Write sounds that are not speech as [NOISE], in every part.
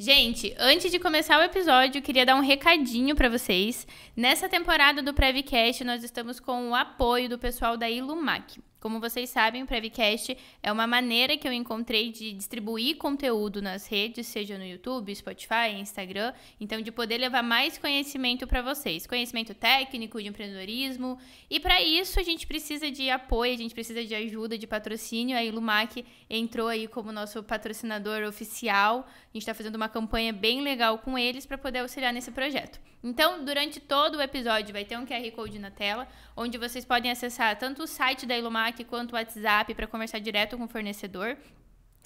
Gente, antes de começar o episódio, eu queria dar um recadinho para vocês. Nessa temporada do Prevcast, nós estamos com o apoio do pessoal da Ilumac. Como vocês sabem, o Prevcast é uma maneira que eu encontrei de distribuir conteúdo nas redes, seja no YouTube, Spotify, Instagram, então de poder levar mais conhecimento para vocês, conhecimento técnico de empreendedorismo. E para isso a gente precisa de apoio, a gente precisa de ajuda, de patrocínio. A Ilumac entrou aí como nosso patrocinador oficial. A gente está fazendo uma campanha bem legal com eles para poder auxiliar nesse projeto. Então, durante todo o episódio vai ter um QR Code na tela, onde vocês podem acessar tanto o site da Ilumac quanto o WhatsApp para conversar direto com o fornecedor.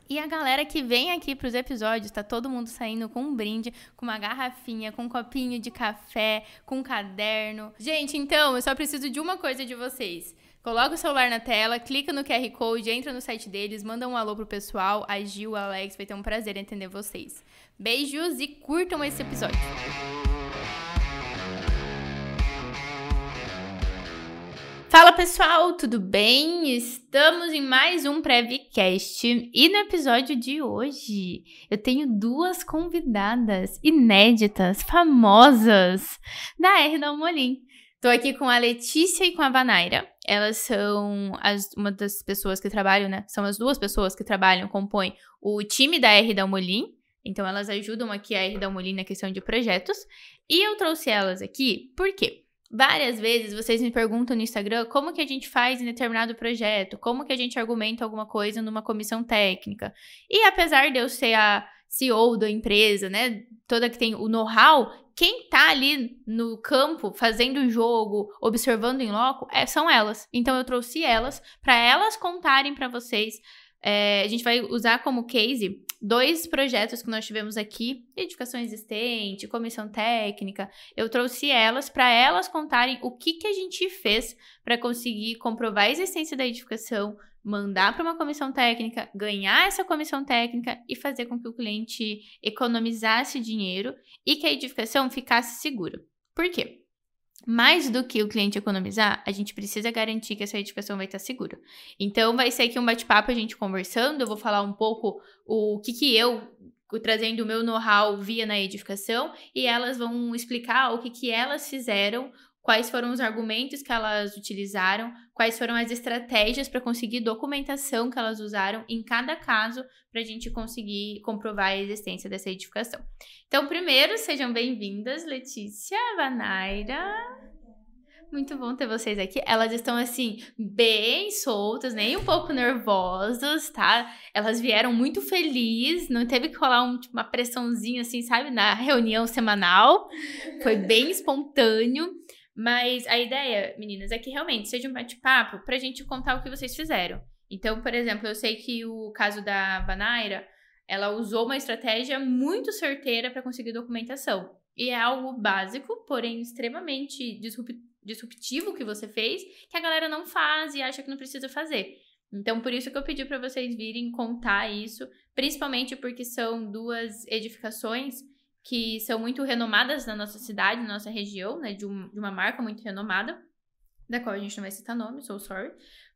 E a galera que vem aqui para os episódios, tá todo mundo saindo com um brinde, com uma garrafinha, com um copinho de café, com um caderno. Gente, então, eu só preciso de uma coisa de vocês. Coloca o celular na tela, clica no QR Code, entra no site deles, manda um alô pro pessoal. A Gil, a Alex, vai ter um prazer entender vocês. Beijos e curtam esse episódio. Fala pessoal, tudo bem? Estamos em mais um Prevcast e no episódio de hoje eu tenho duas convidadas inéditas, famosas da R da Almolim. Tô aqui com a Letícia e com a Vanaira. Elas são as, uma das pessoas que trabalham, né? São as duas pessoas que trabalham, compõem o time da R da Almolim. Então elas ajudam aqui a R da Almolim na questão de projetos. E eu trouxe elas aqui por quê? Várias vezes vocês me perguntam no Instagram como que a gente faz em determinado projeto, como que a gente argumenta alguma coisa numa comissão técnica. E apesar de eu ser a CEO da empresa, né, toda que tem o know-how, quem tá ali no campo fazendo o jogo, observando em loco, é, são elas. Então eu trouxe elas para elas contarem para vocês. É, a gente vai usar como case dois projetos que nós tivemos aqui, edificação existente, comissão técnica, eu trouxe elas para elas contarem o que, que a gente fez para conseguir comprovar a existência da edificação, mandar para uma comissão técnica, ganhar essa comissão técnica e fazer com que o cliente economizasse dinheiro e que a edificação ficasse segura. Por quê? Mais do que o cliente economizar, a gente precisa garantir que essa edificação vai estar segura. Então, vai ser aqui um bate-papo a gente conversando. Eu vou falar um pouco o que, que eu, trazendo o meu know-how, via na edificação, e elas vão explicar o que, que elas fizeram, quais foram os argumentos que elas utilizaram, quais foram as estratégias para conseguir documentação que elas usaram em cada caso para a gente conseguir comprovar a existência dessa edificação. Então, primeiro, sejam bem-vindas, Letícia, Vanaira. Muito bom ter vocês aqui. Elas estão assim, bem soltas, nem um pouco nervosas, tá? Elas vieram muito felizes, não teve que rolar um, tipo, uma pressãozinha assim, sabe, na reunião semanal. Foi bem espontâneo. Mas a ideia, meninas, é que realmente seja um bate-papo pra gente contar o que vocês fizeram. Então, por exemplo, eu sei que o caso da Vanaira, ela usou uma estratégia muito certeira para conseguir documentação. E é algo básico, porém extremamente disruptivo que você fez, que a galera não faz e acha que não precisa fazer. Então, por isso que eu pedi para vocês virem contar isso, principalmente porque são duas edificações que são muito renomadas na nossa cidade, na nossa região, né? De, um, de uma marca muito renomada, da qual a gente não vai citar nome, so sorry.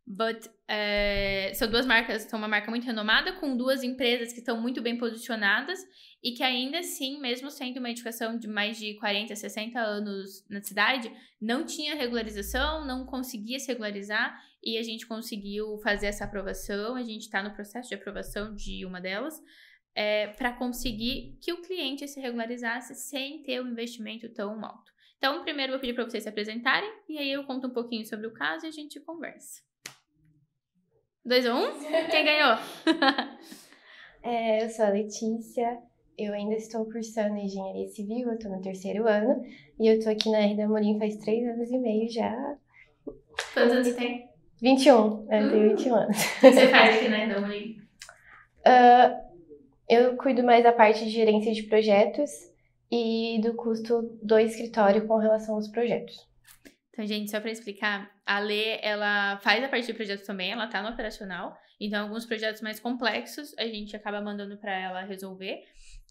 But é, são duas marcas, são uma marca muito renomada, com duas empresas que estão muito bem posicionadas e que ainda assim, mesmo sendo uma edificação de mais de 40, 60 anos na cidade, não tinha regularização, não conseguia se regularizar e a gente conseguiu fazer essa aprovação. A gente está no processo de aprovação de uma delas é, para conseguir que o cliente se regularizasse sem ter um investimento tão alto. Então, primeiro eu vou pedir para vocês se apresentarem e aí eu conto um pouquinho sobre o caso e a gente conversa. Dois ou um? Quem ganhou? [LAUGHS] é, eu sou a Letícia, eu ainda estou cursando engenharia civil, eu estou no terceiro ano e eu estou aqui na R da Morim faz três anos e meio já. Quantos anos você tem? 21, eu tenho 21 hum. anos. O que você faz aqui na R da Morim? Uh, [LAUGHS] eu cuido mais da parte de gerência de projetos e do custo do escritório com relação aos projetos. Então, gente, só para explicar, a Lê, ela faz a parte de projetos também, ela tá no operacional. Então, alguns projetos mais complexos a gente acaba mandando para ela resolver.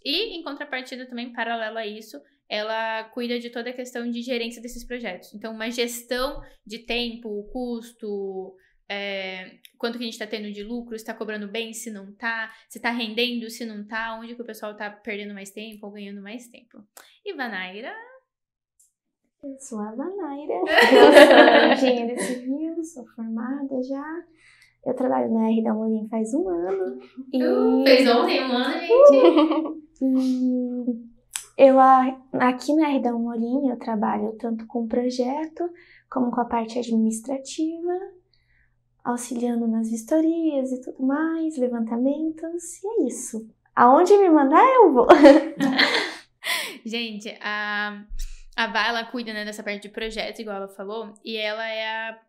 E, em contrapartida, também, paralelo a isso, ela cuida de toda a questão de gerência desses projetos. Então, uma gestão de tempo, custo, é, quanto que a gente está tendo de lucro, se está cobrando bem, se não tá, se está rendendo, se não tá, onde que o pessoal está perdendo mais tempo ou ganhando mais tempo. E Vanaira? Eu sou a Vanaira, [LAUGHS] eu sou engenheira civil, sou formada já. Eu trabalho na R da Molim faz um ano. E... Uh, fez ontem um ano, gente. e eu aqui na R da Molim eu trabalho tanto com projeto como com a parte administrativa auxiliando nas vistorias e tudo mais, levantamentos, e é isso. Aonde me mandar, eu vou. [LAUGHS] Gente, a, a Vá, ela cuida né, dessa parte de projetos, igual ela falou, e ela é a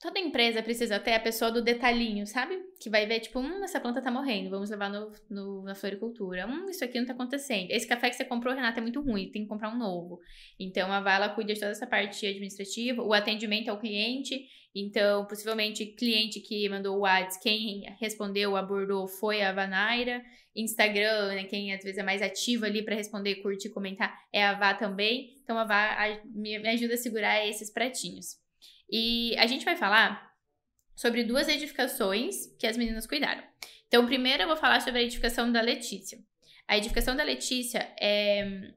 Toda empresa precisa ter a pessoa do detalhinho, sabe? Que vai ver, tipo, hum, essa planta tá morrendo, vamos levar no, no, na floricultura. Hum, isso aqui não tá acontecendo. Esse café que você comprou, Renata, é muito ruim, tem que comprar um novo. Então, a Vala cuida de toda essa parte administrativa, o atendimento ao cliente. Então, possivelmente, cliente que mandou o WhatsApp, quem respondeu, abordou, foi a Vanaira. Instagram, né, quem às vezes é mais ativo ali para responder, curtir, comentar, é a Vá também. Então, a Vá me ajuda a segurar esses pratinhos. E a gente vai falar sobre duas edificações que as meninas cuidaram. Então, primeiro eu vou falar sobre a edificação da Letícia. A edificação da Letícia é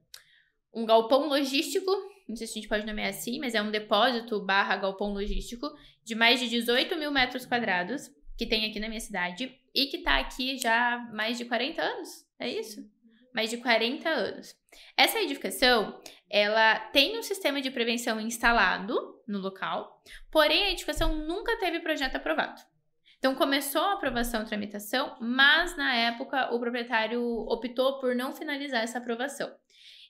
um galpão logístico, não sei se a gente pode nomear assim, mas é um depósito barra galpão logístico de mais de 18 mil metros quadrados que tem aqui na minha cidade e que está aqui já há mais de 40 anos, é isso? Mais de 40 anos. Essa edificação, ela tem um sistema de prevenção instalado no local, porém a edificação nunca teve projeto aprovado. Então começou a aprovação e tramitação, mas na época o proprietário optou por não finalizar essa aprovação.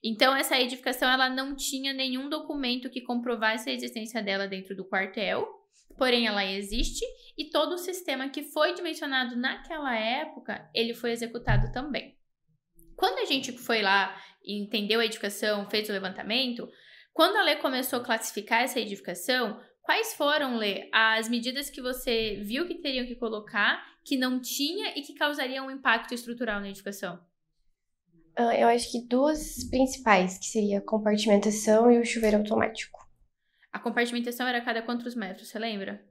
Então essa edificação ela não tinha nenhum documento que comprovasse a existência dela dentro do quartel, porém ela existe e todo o sistema que foi dimensionado naquela época, ele foi executado também. Quando a gente foi lá entendeu a edificação, fez o levantamento, quando a Lê começou a classificar essa edificação, quais foram, Lê, as medidas que você viu que teriam que colocar, que não tinha e que causariam um impacto estrutural na edificação? Uh, eu acho que duas principais, que seria a compartimentação e o chuveiro automático. A compartimentação era cada quantos metros, você lembra?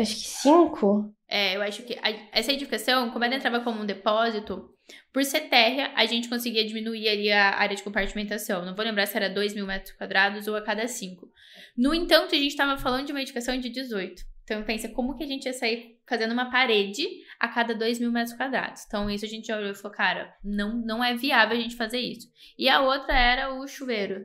Acho que cinco. É, eu acho que a, essa edificação, como ela entrava como um depósito, por ser térrea, a gente conseguia diminuir ali a área de compartimentação. Não vou lembrar se era 2 mil metros quadrados ou a cada 5. No entanto, a gente estava falando de uma edificação de 18. Então, pensa como que a gente ia sair fazendo uma parede a cada 2 mil metros quadrados. Então, isso a gente já olhou e falou, cara, não, não é viável a gente fazer isso. E a outra era o chuveiro.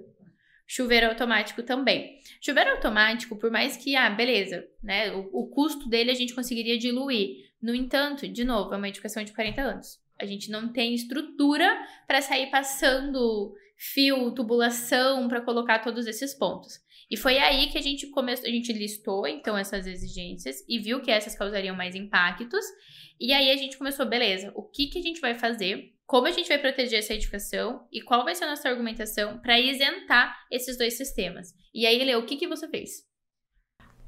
Chuveiro automático também. Chuveiro automático, por mais que, ah, beleza, né? O, o custo dele a gente conseguiria diluir. No entanto, de novo, é uma edificação de 40 anos. A gente não tem estrutura para sair passando fio, tubulação para colocar todos esses pontos. E foi aí que a gente começou, a gente listou então essas exigências e viu que essas causariam mais impactos. E aí a gente começou, beleza, o que que a gente vai fazer? Como a gente vai proteger essa edificação e qual vai ser a nossa argumentação para isentar esses dois sistemas? E aí, Leo, o que que você fez?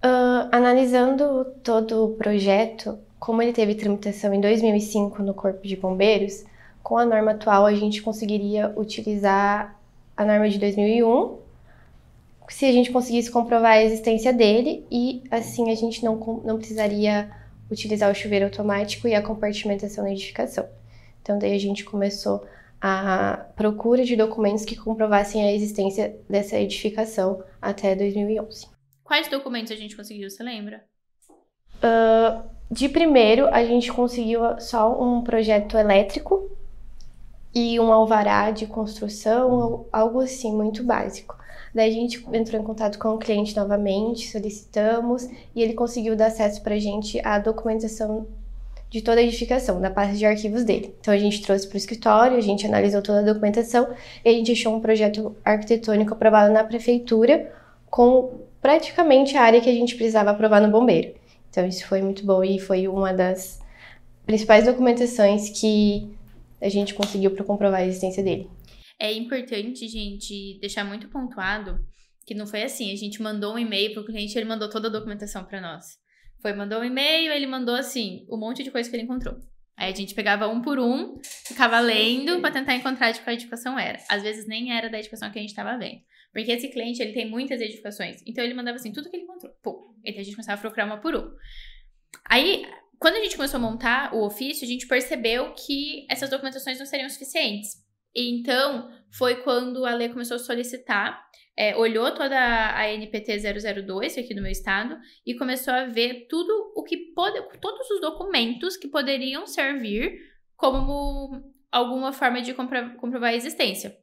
Uh, analisando todo o projeto, como ele teve tramitação em 2005 no Corpo de Bombeiros, com a norma atual a gente conseguiria utilizar a norma de 2001, se a gente conseguisse comprovar a existência dele e assim a gente não, não precisaria utilizar o chuveiro automático e a compartimentação na edificação. Então daí a gente começou a procura de documentos que comprovassem a existência dessa edificação até 2011. Quais documentos a gente conseguiu, você lembra? Uh, de primeiro, a gente conseguiu só um projeto elétrico e um alvará de construção, algo assim, muito básico. Daí a gente entrou em contato com o cliente novamente, solicitamos e ele conseguiu dar acesso para a gente à documentação de toda a edificação, da parte de arquivos dele. Então a gente trouxe para o escritório, a gente analisou toda a documentação e a gente achou um projeto arquitetônico aprovado na prefeitura com praticamente a área que a gente precisava aprovar no bombeiro. Então isso foi muito bom e foi uma das principais documentações que a gente conseguiu para comprovar a existência dele. É importante, gente, deixar muito pontuado que não foi assim, a gente mandou um e-mail para o cliente, ele mandou toda a documentação para nós. Foi, mandou um e-mail, ele mandou assim, um monte de coisa que ele encontrou. Aí a gente pegava um por um, ficava lendo para tentar encontrar de qual edificação era. Às vezes nem era da edificação que a gente estava vendo. Porque esse cliente, ele tem muitas edificações. Então ele mandava assim, tudo que ele encontrou. Pô. Então a gente começava a procurar uma por um. Aí, quando a gente começou a montar o ofício, a gente percebeu que essas documentações não seriam suficientes. Então, foi quando a lei começou a solicitar, é, olhou toda a NPT 002 aqui do meu estado e começou a ver tudo o que pode, todos os documentos que poderiam servir como alguma forma de comprovar a existência.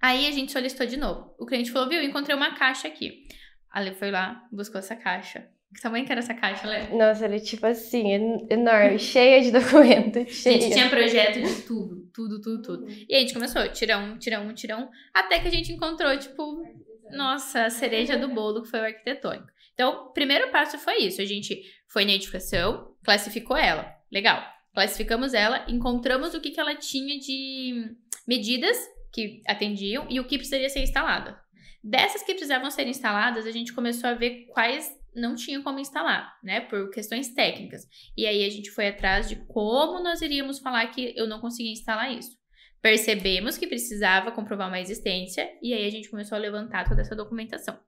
Aí a gente solicitou de novo. O cliente falou, viu, encontrei uma caixa aqui. A Lê foi lá, buscou essa caixa. Que tamanho que era essa caixa, Lê? Nossa, era tipo assim, enorme, [LAUGHS] cheia de documentos. Cheia. A gente tinha projeto de tudo, tudo, tudo, tudo. E a gente começou, tira um, tira um, tira um, até que a gente encontrou, tipo, nossa, a cereja do bolo, que foi o arquitetônico. Então, o primeiro passo foi isso. A gente foi na edificação, classificou ela. Legal. Classificamos ela, encontramos o que, que ela tinha de medidas que atendiam e o que precisaria ser instalado. Dessas que precisavam ser instaladas, a gente começou a ver quais não tinham como instalar, né, por questões técnicas. E aí a gente foi atrás de como nós iríamos falar que eu não conseguia instalar isso. Percebemos que precisava comprovar uma existência e aí a gente começou a levantar toda essa documentação.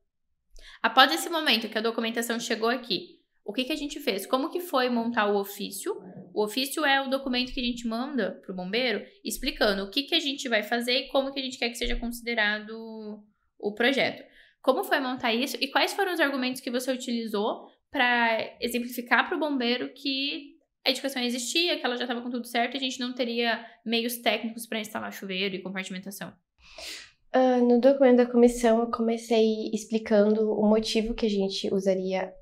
Após esse momento que a documentação chegou aqui, o que, que a gente fez? Como que foi montar o ofício? O ofício é o documento que a gente manda para o bombeiro explicando o que, que a gente vai fazer e como que a gente quer que seja considerado o projeto. Como foi montar isso e quais foram os argumentos que você utilizou para exemplificar para o bombeiro que a edificação existia, que ela já estava com tudo certo e a gente não teria meios técnicos para instalar chuveiro e compartimentação? Uh, no documento da comissão, eu comecei explicando o motivo que a gente usaria,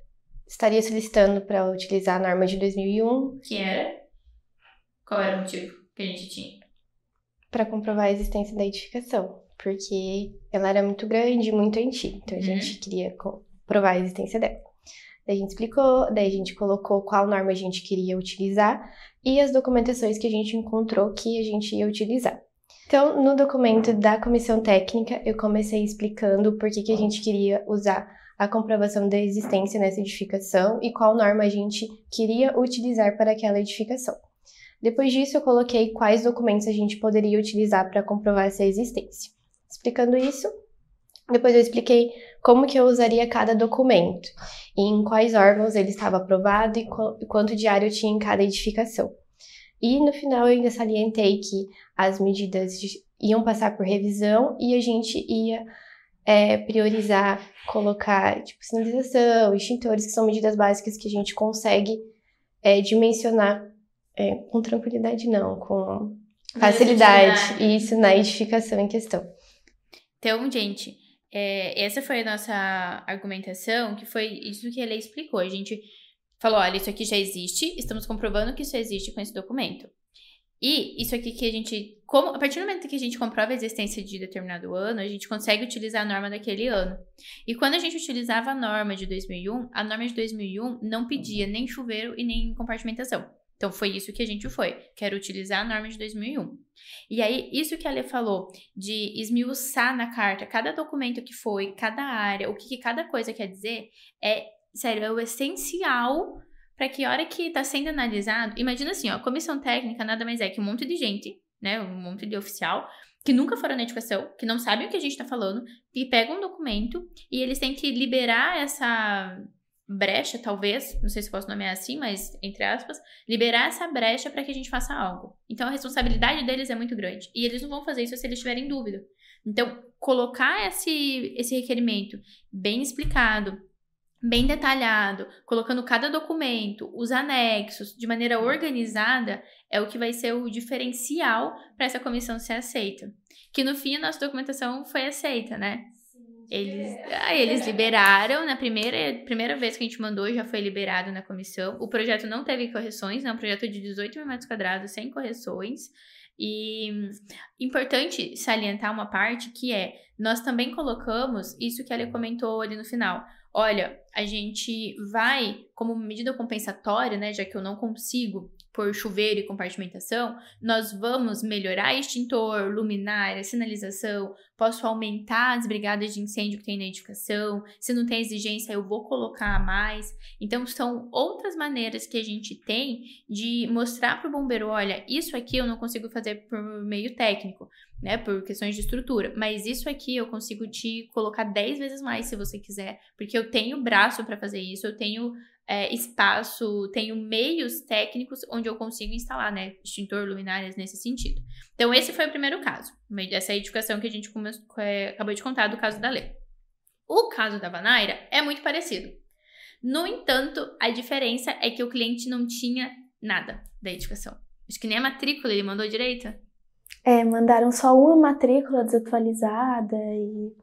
estaria solicitando para utilizar a norma de 2001. Que era? Qual era o motivo que a gente tinha? Para comprovar a existência da edificação porque ela era muito grande, muito antiga. Então a uhum. gente queria provar a existência dela. Daí a gente explicou, daí a gente colocou qual norma a gente queria utilizar e as documentações que a gente encontrou que a gente ia utilizar. Então, no documento da comissão técnica, eu comecei explicando por que, que a gente queria usar a comprovação da existência nessa edificação e qual norma a gente queria utilizar para aquela edificação. Depois disso, eu coloquei quais documentos a gente poderia utilizar para comprovar essa existência explicando isso. Depois eu expliquei como que eu usaria cada documento, em quais órgãos ele estava aprovado e quanto diário tinha em cada edificação. E no final eu ainda salientei que as medidas iam passar por revisão e a gente ia é, priorizar, colocar tipo, sinalização, extintores, que são medidas básicas que a gente consegue é, dimensionar é, com tranquilidade, não, com facilidade, isso na edificação em questão. Então, gente, é, essa foi a nossa argumentação, que foi isso que a lei explicou. A gente falou: olha, isso aqui já existe, estamos comprovando que isso existe com esse documento. E isso aqui que a gente, como, a partir do momento que a gente comprova a existência de determinado ano, a gente consegue utilizar a norma daquele ano. E quando a gente utilizava a norma de 2001, a norma de 2001 não pedia nem chuveiro e nem compartimentação. Então foi isso que a gente foi. Quero utilizar a norma de 2001. E aí, isso que a Lê falou, de esmiuçar na carta cada documento que foi, cada área, o que, que cada coisa quer dizer, é, sério, é o essencial para que a hora que está sendo analisado, imagina assim, ó, comissão técnica nada mais é que um monte de gente, né, um monte de oficial, que nunca foram na educação, que não sabem o que a gente está falando, e pegam um documento e eles têm que liberar essa brecha, talvez, não sei se posso nomear assim, mas entre aspas, liberar essa brecha para que a gente faça algo. Então a responsabilidade deles é muito grande e eles não vão fazer isso se eles tiverem dúvida. Então, colocar esse, esse requerimento bem explicado, bem detalhado, colocando cada documento, os anexos, de maneira organizada, é o que vai ser o diferencial para essa comissão ser aceita. Que no fim a nossa documentação foi aceita, né? Eles, ah, eles liberaram na primeira, primeira vez que a gente mandou, já foi liberado na comissão. O projeto não teve correções, é um projeto de 18 mil metros quadrados, sem correções. E importante salientar uma parte que é, nós também colocamos isso que ela comentou ali no final. Olha, a gente vai, como medida compensatória, né, já que eu não consigo por chuveiro e compartimentação, nós vamos melhorar extintor, luminária, sinalização, posso aumentar as brigadas de incêndio que tem na edificação, se não tem exigência eu vou colocar mais. Então são outras maneiras que a gente tem de mostrar para o bombeiro, olha, isso aqui eu não consigo fazer por meio técnico, né, por questões de estrutura, mas isso aqui eu consigo te colocar 10 vezes mais se você quiser, porque eu tenho braço para fazer isso, eu tenho é, espaço, tenho meios técnicos onde eu consigo instalar, né, extintor, luminárias nesse sentido. Então, esse foi o primeiro caso, essa edificação que a gente começou, é, acabou de contar do caso da Lê. O caso da Vanaira é muito parecido. No entanto, a diferença é que o cliente não tinha nada da edificação. Acho que nem a matrícula ele mandou direito. É, mandaram só uma matrícula desatualizada e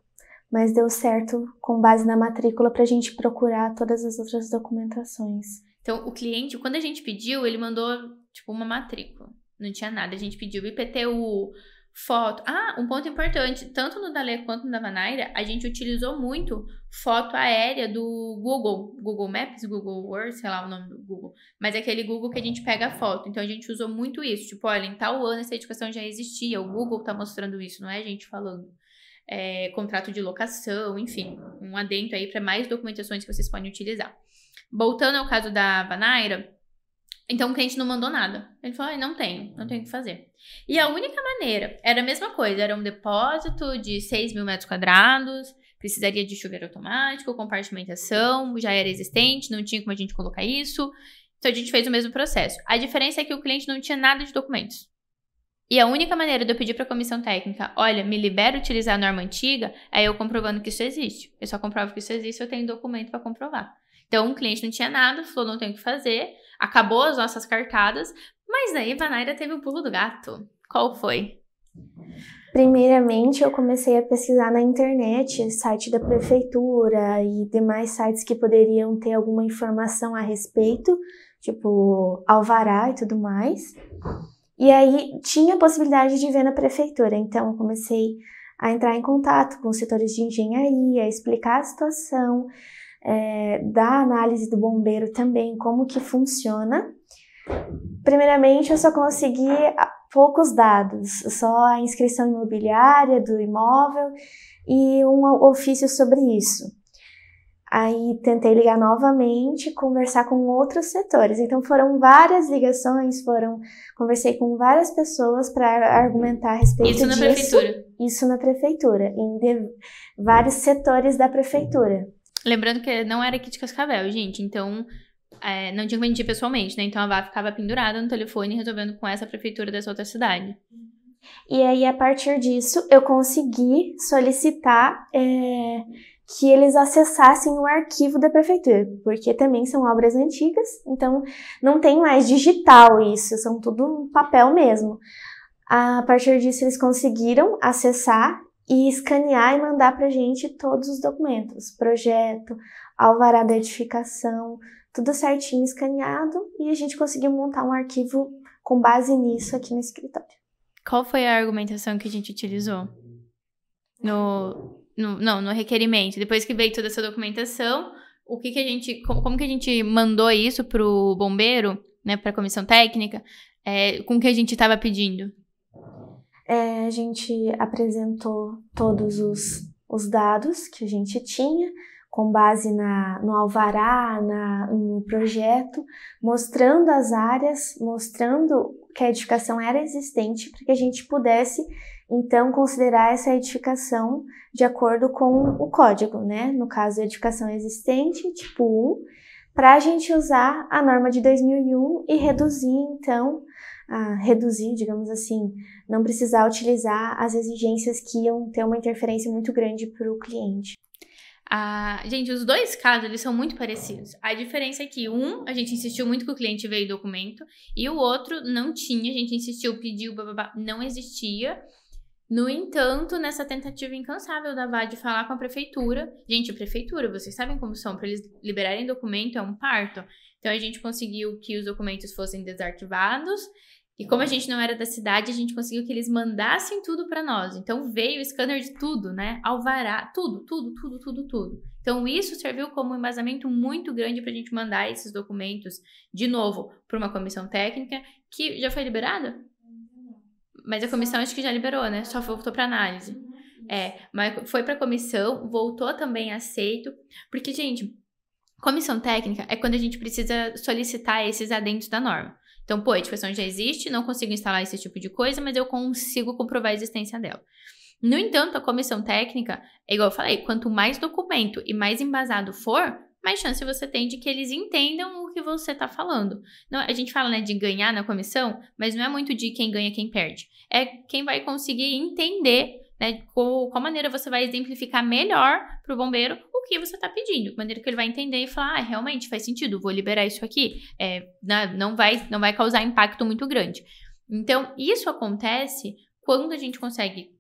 mas deu certo com base na matrícula para a gente procurar todas as outras documentações. Então, o cliente, quando a gente pediu, ele mandou tipo uma matrícula. Não tinha nada. A gente pediu IPTU, foto. Ah, um ponto importante: tanto no Dalê quanto no da Vanaira, a gente utilizou muito foto aérea do Google, Google Maps, Google Earth, sei lá o nome do Google. Mas é aquele Google que a gente pega a foto. Então a gente usou muito isso. Tipo, olha, em tal ano essa educação já existia. O Google tá mostrando isso, não é a gente falando é, contrato de locação, enfim, um adendo aí para mais documentações que vocês podem utilizar. Voltando ao caso da Vanaira, então o cliente não mandou nada. Ele falou: não tenho, não tenho o que fazer. E a única maneira era a mesma coisa: era um depósito de 6 mil metros quadrados, precisaria de chuveiro automático, compartimentação, já era existente, não tinha como a gente colocar isso. Então a gente fez o mesmo processo. A diferença é que o cliente não tinha nada de documentos. E a única maneira de eu pedir para a comissão técnica, olha, me libera utilizar a norma antiga, é eu comprovando que isso existe. Eu só comprovo que isso existe, eu tenho documento para comprovar. Então, o cliente não tinha nada, falou, não tem o que fazer, acabou as nossas cartadas, mas daí Vanaira teve o pulo do gato. Qual foi? Primeiramente, eu comecei a pesquisar na internet, site da prefeitura e demais sites que poderiam ter alguma informação a respeito, tipo alvará e tudo mais. E aí tinha a possibilidade de ver na prefeitura, então eu comecei a entrar em contato com os setores de engenharia, explicar a situação, é, da análise do bombeiro também, como que funciona. Primeiramente, eu só consegui poucos dados, só a inscrição imobiliária do imóvel e um ofício sobre isso. Aí tentei ligar novamente, conversar com outros setores. Então foram várias ligações, foram conversei com várias pessoas para argumentar a respeito Isso disso. na prefeitura. Isso na prefeitura, em de, vários setores da prefeitura. Lembrando que não era aqui de Cascavel, gente. Então é, não tinha como a gente ir pessoalmente, né? Então a Vá ficava pendurada no telefone resolvendo com essa prefeitura dessa outra cidade. E aí, a partir disso, eu consegui solicitar é, que eles acessassem o arquivo da prefeitura, porque também são obras antigas, então não tem mais digital isso, são tudo papel mesmo. A partir disso, eles conseguiram acessar e escanear e mandar para a gente todos os documentos, projeto, alvará da edificação, tudo certinho escaneado, e a gente conseguiu montar um arquivo com base nisso aqui no escritório. Qual foi a argumentação que a gente utilizou? No, no, não, no requerimento. Depois que veio toda essa documentação, o que, que a gente. Como, como que a gente mandou isso pro bombeiro, né, pra comissão técnica, é, com o que a gente estava pedindo? É, a gente apresentou todos os, os dados que a gente tinha, com base na, no alvará, na, no projeto, mostrando as áreas, mostrando que a edificação era existente para que a gente pudesse então considerar essa edificação de acordo com o código, né? No caso, edificação existente, tipo 1, para a gente usar a norma de 2001 e reduzir, então, a reduzir, digamos assim, não precisar utilizar as exigências que iam ter uma interferência muito grande para o cliente. Ah, gente, os dois casos eles são muito parecidos. A diferença é que um, a gente insistiu muito que o cliente veio documento, e o outro não tinha, a gente insistiu, pediu, babá, não existia. No entanto, nessa tentativa incansável da VAD de falar com a prefeitura, gente, prefeitura, vocês sabem como são, para eles liberarem documento é um parto. Então a gente conseguiu que os documentos fossem desarquivados E como a gente não era da cidade, a gente conseguiu que eles mandassem tudo para nós. Então veio o scanner de tudo, né? Alvará, tudo, tudo, tudo, tudo, tudo. Então isso serviu como um embasamento muito grande para a gente mandar esses documentos de novo para uma comissão técnica que já foi liberada. Mas a comissão acho que já liberou, né? Só voltou para análise. É, mas foi para comissão, voltou também aceito, porque gente, comissão técnica é quando a gente precisa solicitar esses adendos da norma. Então, pô, a edificação já existe, não consigo instalar esse tipo de coisa, mas eu consigo comprovar a existência dela. No entanto, a comissão técnica, é igual eu falei, quanto mais documento e mais embasado for, mais chance você tem de que eles entendam o que você está falando. Não, a gente fala né, de ganhar na comissão, mas não é muito de quem ganha quem perde. É quem vai conseguir entender né, qual, qual maneira você vai exemplificar melhor para o bombeiro que você está pedindo, de maneira que ele vai entender e falar, ah, realmente faz sentido, vou liberar isso aqui, é, não, vai, não vai causar impacto muito grande. Então, isso acontece quando a gente consegue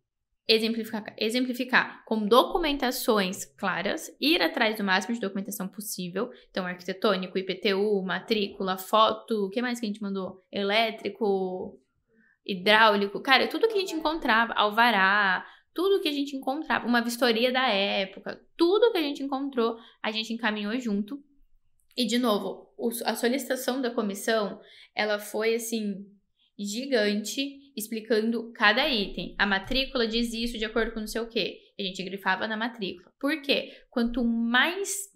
exemplificar, exemplificar com documentações claras, ir atrás do máximo de documentação possível. Então, arquitetônico, IPTU, matrícula, foto, o que mais que a gente mandou? Elétrico, hidráulico, cara, tudo que a gente encontrava, alvará, tudo que a gente encontrava, uma vistoria da época, tudo que a gente encontrou, a gente encaminhou junto. E de novo, a solicitação da comissão, ela foi assim gigante, explicando cada item. A matrícula diz isso de acordo com não sei o quê. A gente grifava na matrícula. Por quê? Quanto mais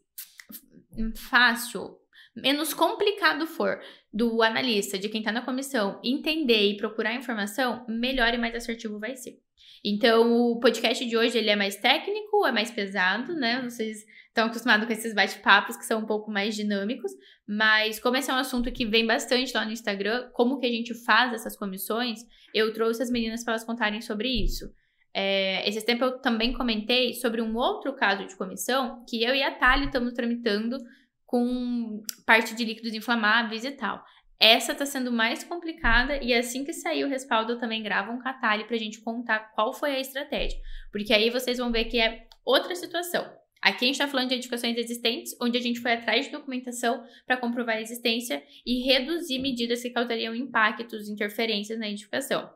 fácil, menos complicado for do analista, de quem está na comissão, entender e procurar informação, melhor e mais assertivo vai ser. Então, o podcast de hoje ele é mais técnico, é mais pesado, né? Vocês estão acostumados com esses bate-papos que são um pouco mais dinâmicos, mas como esse é um assunto que vem bastante lá no Instagram, como que a gente faz essas comissões, eu trouxe as meninas para elas contarem sobre isso. É, esse tempo eu também comentei sobre um outro caso de comissão que eu e a Thalia estamos tramitando com parte de líquidos inflamáveis e tal. Essa tá sendo mais complicada e assim que sair o respaldo eu também gravo um catalho pra gente contar qual foi a estratégia. Porque aí vocês vão ver que é outra situação. Aqui a gente está falando de edificações existentes, onde a gente foi atrás de documentação para comprovar a existência e reduzir medidas que causariam impactos, interferências na edificação.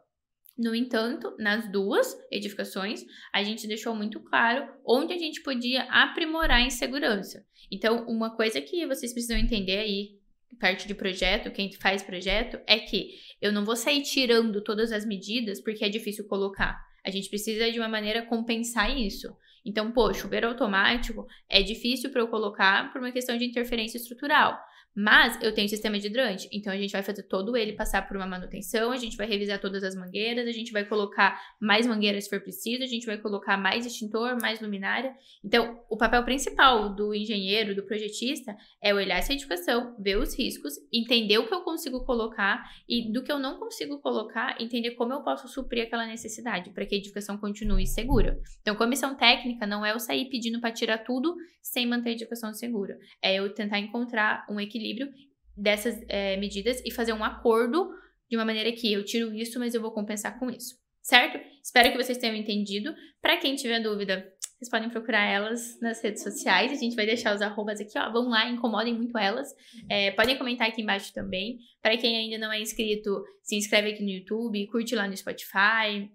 No entanto, nas duas edificações, a gente deixou muito claro onde a gente podia aprimorar em segurança. Então, uma coisa que vocês precisam entender aí, parte de projeto, quem faz projeto, é que eu não vou sair tirando todas as medidas porque é difícil colocar. A gente precisa de uma maneira compensar isso. Então, pô, chuveiro automático é difícil para eu colocar por uma questão de interferência estrutural. Mas eu tenho sistema de hidrante, então a gente vai fazer todo ele passar por uma manutenção, a gente vai revisar todas as mangueiras, a gente vai colocar mais mangueiras se for preciso, a gente vai colocar mais extintor, mais luminária. Então, o papel principal do engenheiro, do projetista, é olhar essa edificação, ver os riscos, entender o que eu consigo colocar e do que eu não consigo colocar, entender como eu posso suprir aquela necessidade para que a edificação continue segura. Então, comissão técnica não é eu sair pedindo para tirar tudo sem manter a edificação segura, é eu tentar encontrar um equilíbrio equilíbrio dessas é, medidas e fazer um acordo de uma maneira que eu tiro isso, mas eu vou compensar com isso, certo? Espero que vocês tenham entendido. Para quem tiver dúvida, vocês podem procurar elas nas redes sociais. A gente vai deixar os arrobas aqui, ó. Vão lá, incomodem muito elas. É, podem comentar aqui embaixo também. Para quem ainda não é inscrito, se inscreve aqui no YouTube, curte lá no Spotify.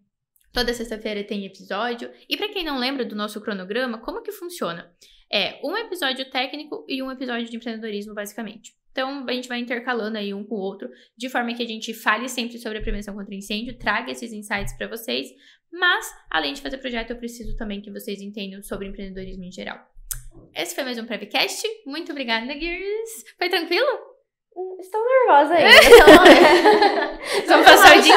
Toda sexta-feira tem episódio. E para quem não lembra do nosso cronograma, como que funciona? É um episódio técnico e um episódio de empreendedorismo, basicamente. Então, a gente vai intercalando aí um com o outro, de forma que a gente fale sempre sobre a prevenção contra incêndio, traga esses insights para vocês, mas, além de fazer projeto, eu preciso também que vocês entendam sobre empreendedorismo em geral. Esse foi mais um Prevcast. Muito obrigada, Gears. Foi tranquilo? Estou nervosa [LAUGHS] ainda. Vamos passar, o dia,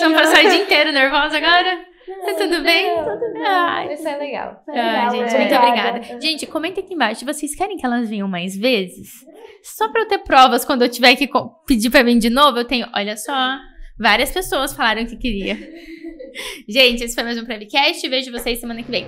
vamos passar o dia inteiro nervosa agora? Tá tudo bem? Tudo bem. Ai. Isso é legal. É legal, gente, é. muito obrigada. Gente, comenta aqui embaixo. Vocês querem que elas venham mais vezes? Só pra eu ter provas quando eu tiver que pedir pra vir de novo, eu tenho. Olha só. Várias pessoas falaram que queria. [LAUGHS] gente, esse foi mais um Prevcast. Vejo vocês semana que vem.